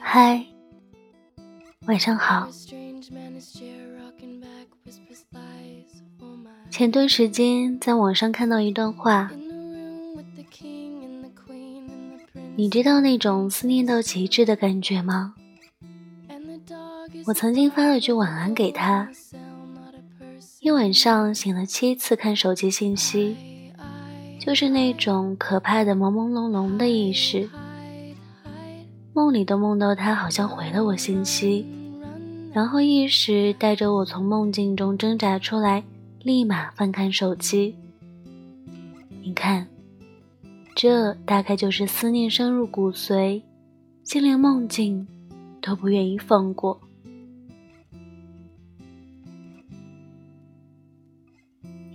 嗨，晚上好。前段时间在网上看到一段话，你知道那种思念到极致的感觉吗？我曾经发了句晚安给他，一晚上醒了七次看手机信息，就是那种可怕的朦朦胧胧的意识。梦里都梦到他好像回了我信息，然后意识带着我从梦境中挣扎出来，立马翻看手机。你看，这大概就是思念深入骨髓，竟连梦境都不愿意放过。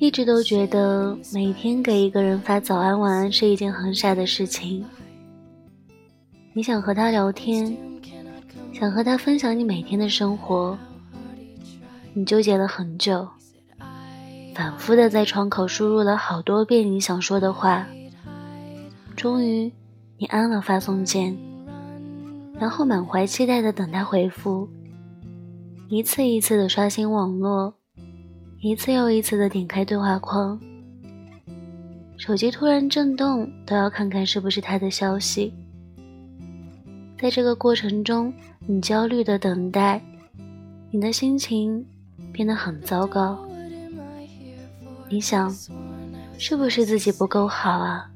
一直都觉得每天给一个人发早安晚安是一件很傻的事情。你想和他聊天，想和他分享你每天的生活，你纠结了很久，反复的在窗口输入了好多遍你想说的话，终于你按了发送键，然后满怀期待的等他回复，一次一次的刷新网络，一次又一次的点开对话框，手机突然震动，都要看看是不是他的消息。在这个过程中，你焦虑的等待，你的心情变得很糟糕。你想，是不是自己不够好啊？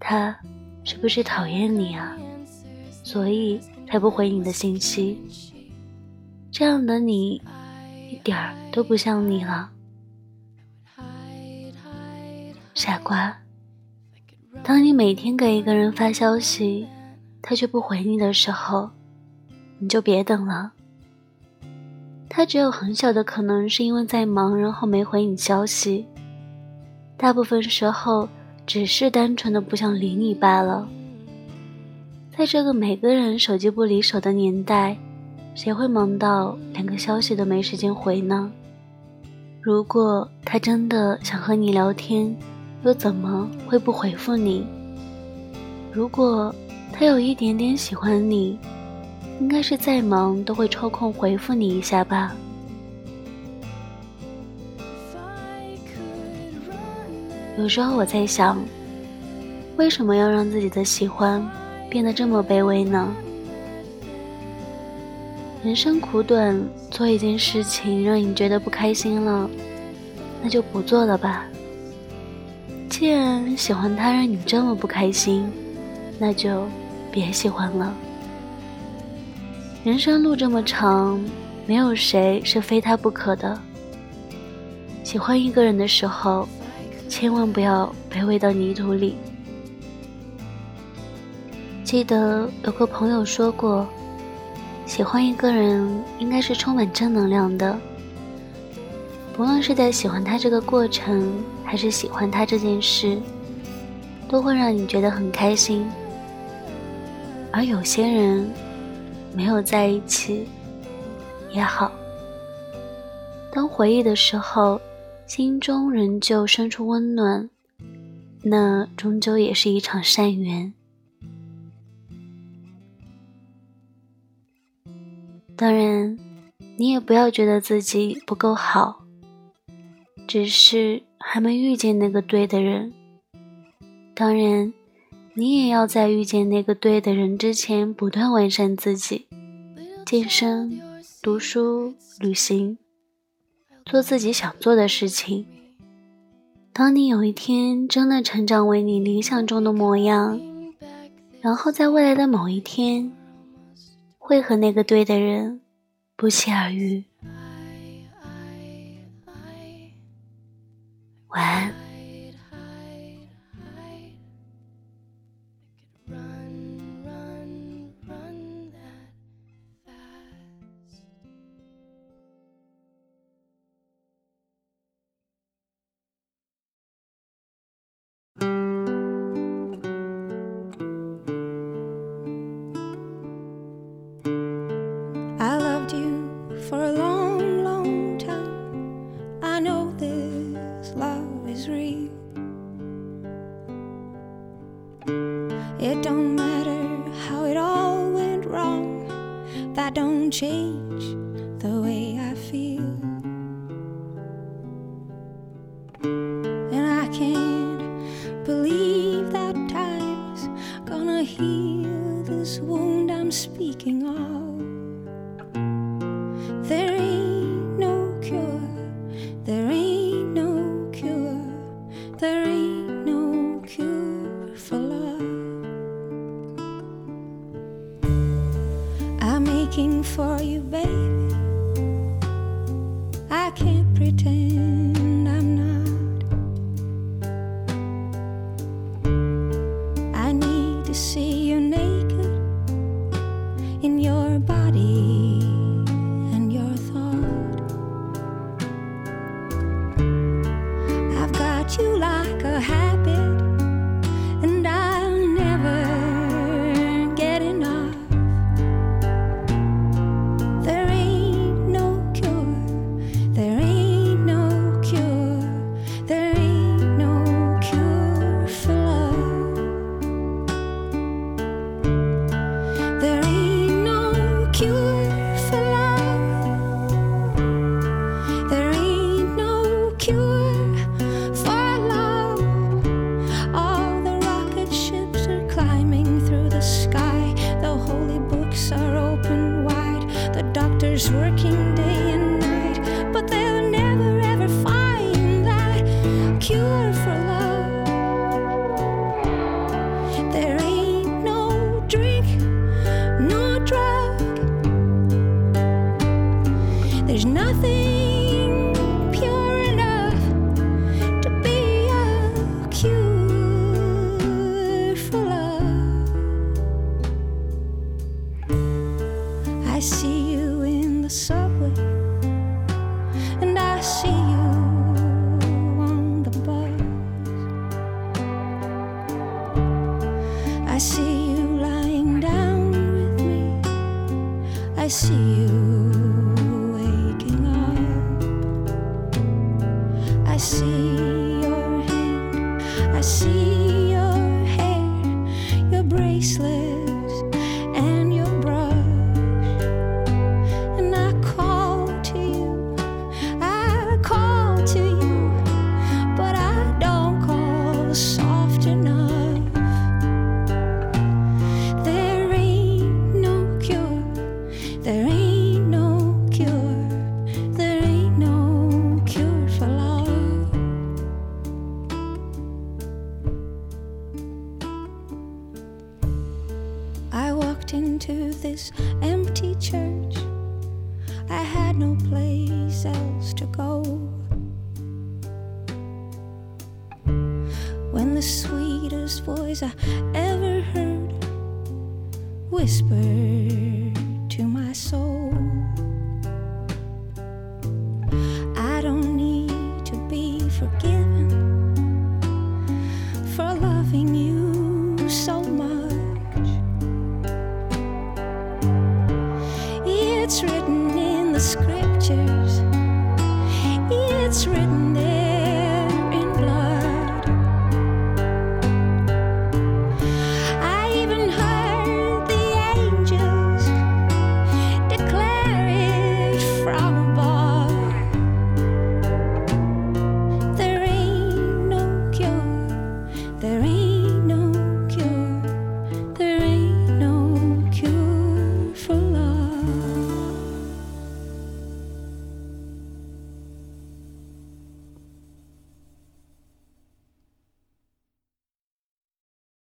他是不是讨厌你啊？所以才不回你的信息。这样的你，一点儿都不像你了，傻瓜。当你每天给一个人发消息。他却不回你的时候，你就别等了。他只有很小的可能是因为在忙，然后没回你消息。大部分时候只是单纯的不想理你罢了。在这个每个人手机不离手的年代，谁会忙到连个消息都没时间回呢？如果他真的想和你聊天，又怎么会不回复你？如果……他有一点点喜欢你，应该是再忙都会抽空回复你一下吧。有时候我在想，为什么要让自己的喜欢变得这么卑微呢？人生苦短，做一件事情让你觉得不开心了，那就不做了吧。既然喜欢他让你这么不开心，那就。别喜欢了。人生路这么长，没有谁是非他不可的。喜欢一个人的时候，千万不要卑微到泥土里。记得有个朋友说过，喜欢一个人应该是充满正能量的。不论是在喜欢他这个过程，还是喜欢他这件事，都会让你觉得很开心。而有些人没有在一起也好，当回忆的时候，心中仍旧生出温暖，那终究也是一场善缘。当然，你也不要觉得自己不够好，只是还没遇见那个对的人。当然。你也要在遇见那个对的人之前，不断完善自己，健身、读书、旅行，做自己想做的事情。当你有一天真的成长为你理想中的模样，然后在未来的某一天，会和那个对的人不期而遇。Don't change the way I feel. And I can't believe that time's gonna heal this wound I'm speaking of. There I can't pretend I'm not. I need to see you naked in your body and your thought. I've got you like a habit, doctor's working day and night. But they'll never ever find that cure for love. There ain't no drink, no drug. There's nothing see you waking up. I see your hand. I see walked into this empty church. I had no place else to go. When the sweetest voice I ever heard whispered to my soul, what's written